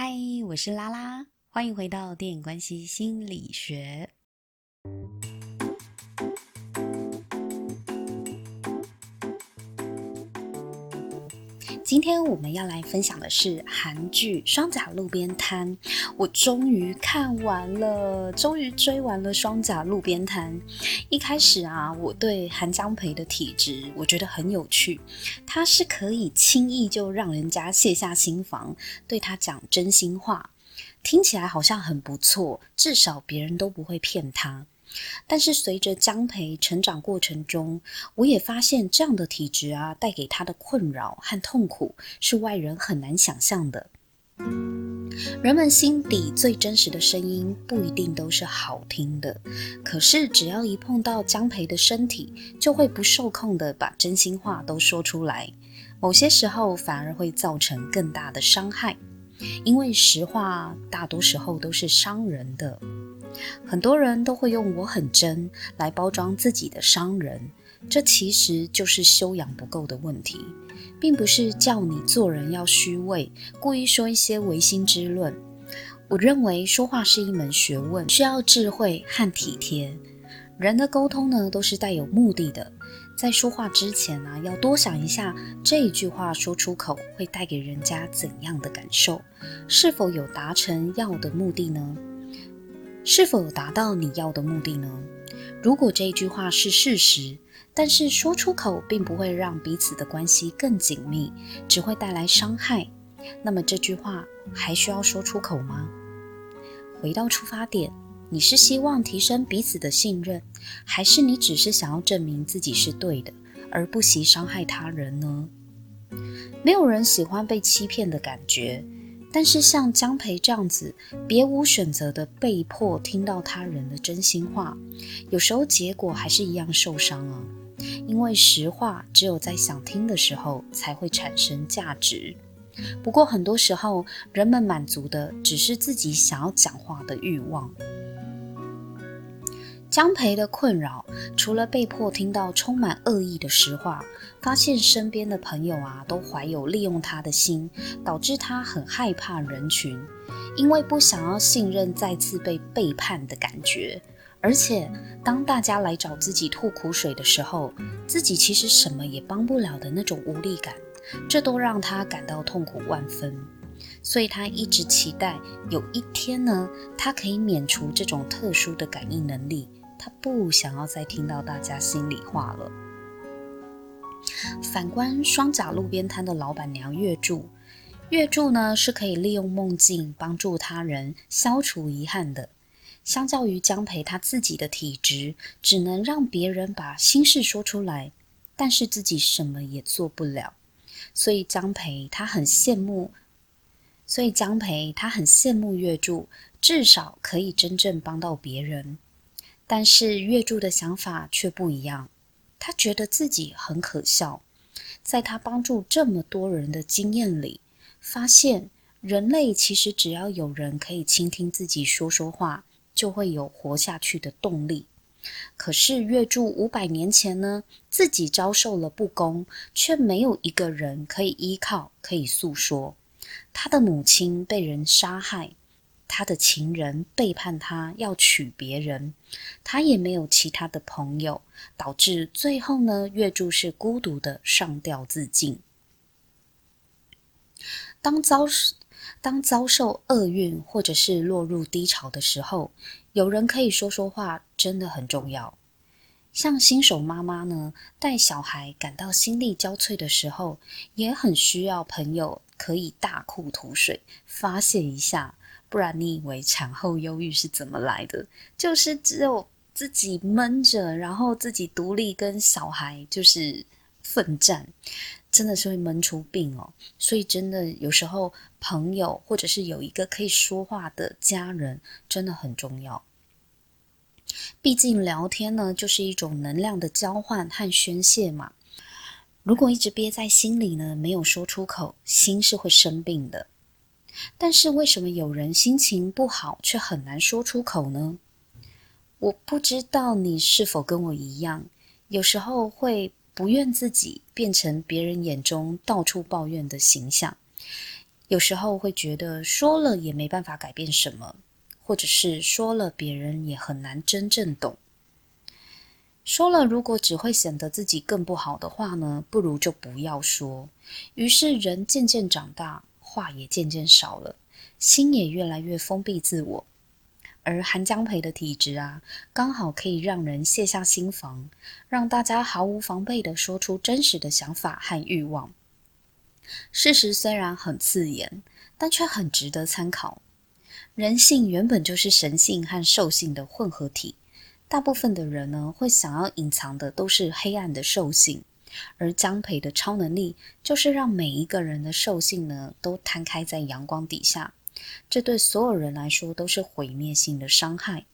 嗨，我是拉拉，欢迎回到电影关系心理学。今天我们要来分享的是韩剧《双甲路边摊》，我终于看完了，终于追完了《双甲路边摊》。一开始啊，我对韩江培的体质我觉得很有趣，他是可以轻易就让人家卸下心防，对他讲真心话，听起来好像很不错，至少别人都不会骗他。但是随着江培成长过程中，我也发现这样的体质啊，带给他的困扰和痛苦是外人很难想象的。人们心底最真实的声音不一定都是好听的，可是只要一碰到江培的身体，就会不受控的把真心话都说出来，某些时候反而会造成更大的伤害，因为实话大多时候都是伤人的。很多人都会用“我很真”来包装自己的伤人，这其实就是修养不够的问题，并不是叫你做人要虚伪，故意说一些违心之论。我认为说话是一门学问，需要智慧和体贴。人的沟通呢，都是带有目的的，在说话之前啊，要多想一下这一句话说出口会带给人家怎样的感受，是否有达成要的目的呢？是否达到你要的目的呢？如果这句话是事实，但是说出口并不会让彼此的关系更紧密，只会带来伤害，那么这句话还需要说出口吗？回到出发点，你是希望提升彼此的信任，还是你只是想要证明自己是对的，而不惜伤害他人呢？没有人喜欢被欺骗的感觉。但是像江培这样子，别无选择的被迫听到他人的真心话，有时候结果还是一样受伤啊。因为实话只有在想听的时候才会产生价值。不过很多时候，人们满足的只是自己想要讲话的欲望。江培的困扰，除了被迫听到充满恶意的实话，发现身边的朋友啊都怀有利用他的心，导致他很害怕人群，因为不想要信任再次被背叛的感觉。而且当大家来找自己吐苦水的时候，自己其实什么也帮不了的那种无力感，这都让他感到痛苦万分。所以他一直期待有一天呢，他可以免除这种特殊的感应能力。他不想要再听到大家心里话了。反观双甲路边摊的老板娘月柱，月柱呢是可以利用梦境帮助他人消除遗憾的。相较于江培他自己的体质，只能让别人把心事说出来，但是自己什么也做不了。所以江培他很羡慕，所以江培他很羡慕月柱，至少可以真正帮到别人。但是月柱的想法却不一样，他觉得自己很可笑。在他帮助这么多人的经验里，发现人类其实只要有人可以倾听自己说说话，就会有活下去的动力。可是月柱五百年前呢，自己遭受了不公，却没有一个人可以依靠，可以诉说。他的母亲被人杀害。他的情人背叛他，要娶别人，他也没有其他的朋友，导致最后呢，月柱是孤独的上吊自尽。当遭当遭受厄运或者是落入低潮的时候，有人可以说说话，真的很重要。像新手妈妈呢，带小孩感到心力交瘁的时候，也很需要朋友可以大哭吐水，发泄一下。不然你以为产后忧郁是怎么来的？就是只有自己闷着，然后自己独立跟小孩就是奋战，真的是会闷出病哦。所以真的有时候朋友或者是有一个可以说话的家人真的很重要。毕竟聊天呢，就是一种能量的交换和宣泄嘛。如果一直憋在心里呢，没有说出口，心是会生病的。但是为什么有人心情不好却很难说出口呢？我不知道你是否跟我一样，有时候会不愿自己变成别人眼中到处抱怨的形象，有时候会觉得说了也没办法改变什么，或者是说了别人也很难真正懂。说了如果只会显得自己更不好的话呢，不如就不要说。于是人渐渐长大，话也渐渐少了，心也越来越封闭自我。而韩江培的体质啊，刚好可以让人卸下心防，让大家毫无防备地说出真实的想法和欲望。事实虽然很刺眼，但却很值得参考。人性原本就是神性和兽性的混合体，大部分的人呢，会想要隐藏的都是黑暗的兽性，而江培的超能力就是让每一个人的兽性呢，都摊开在阳光底下。这对所有人来说都是毁灭性的伤害。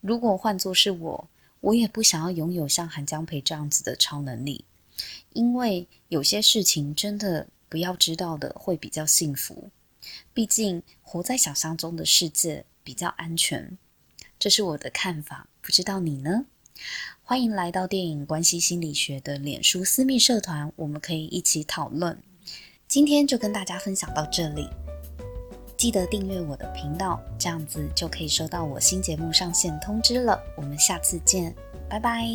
如果换作是我，我也不想要拥有像韩江培这样子的超能力，因为有些事情真的不要知道的会比较幸福。毕竟活在想象中的世界比较安全，这是我的看法。不知道你呢？欢迎来到电影关系心理学的脸书私密社团，我们可以一起讨论。今天就跟大家分享到这里。记得订阅我的频道，这样子就可以收到我新节目上线通知了。我们下次见，拜拜。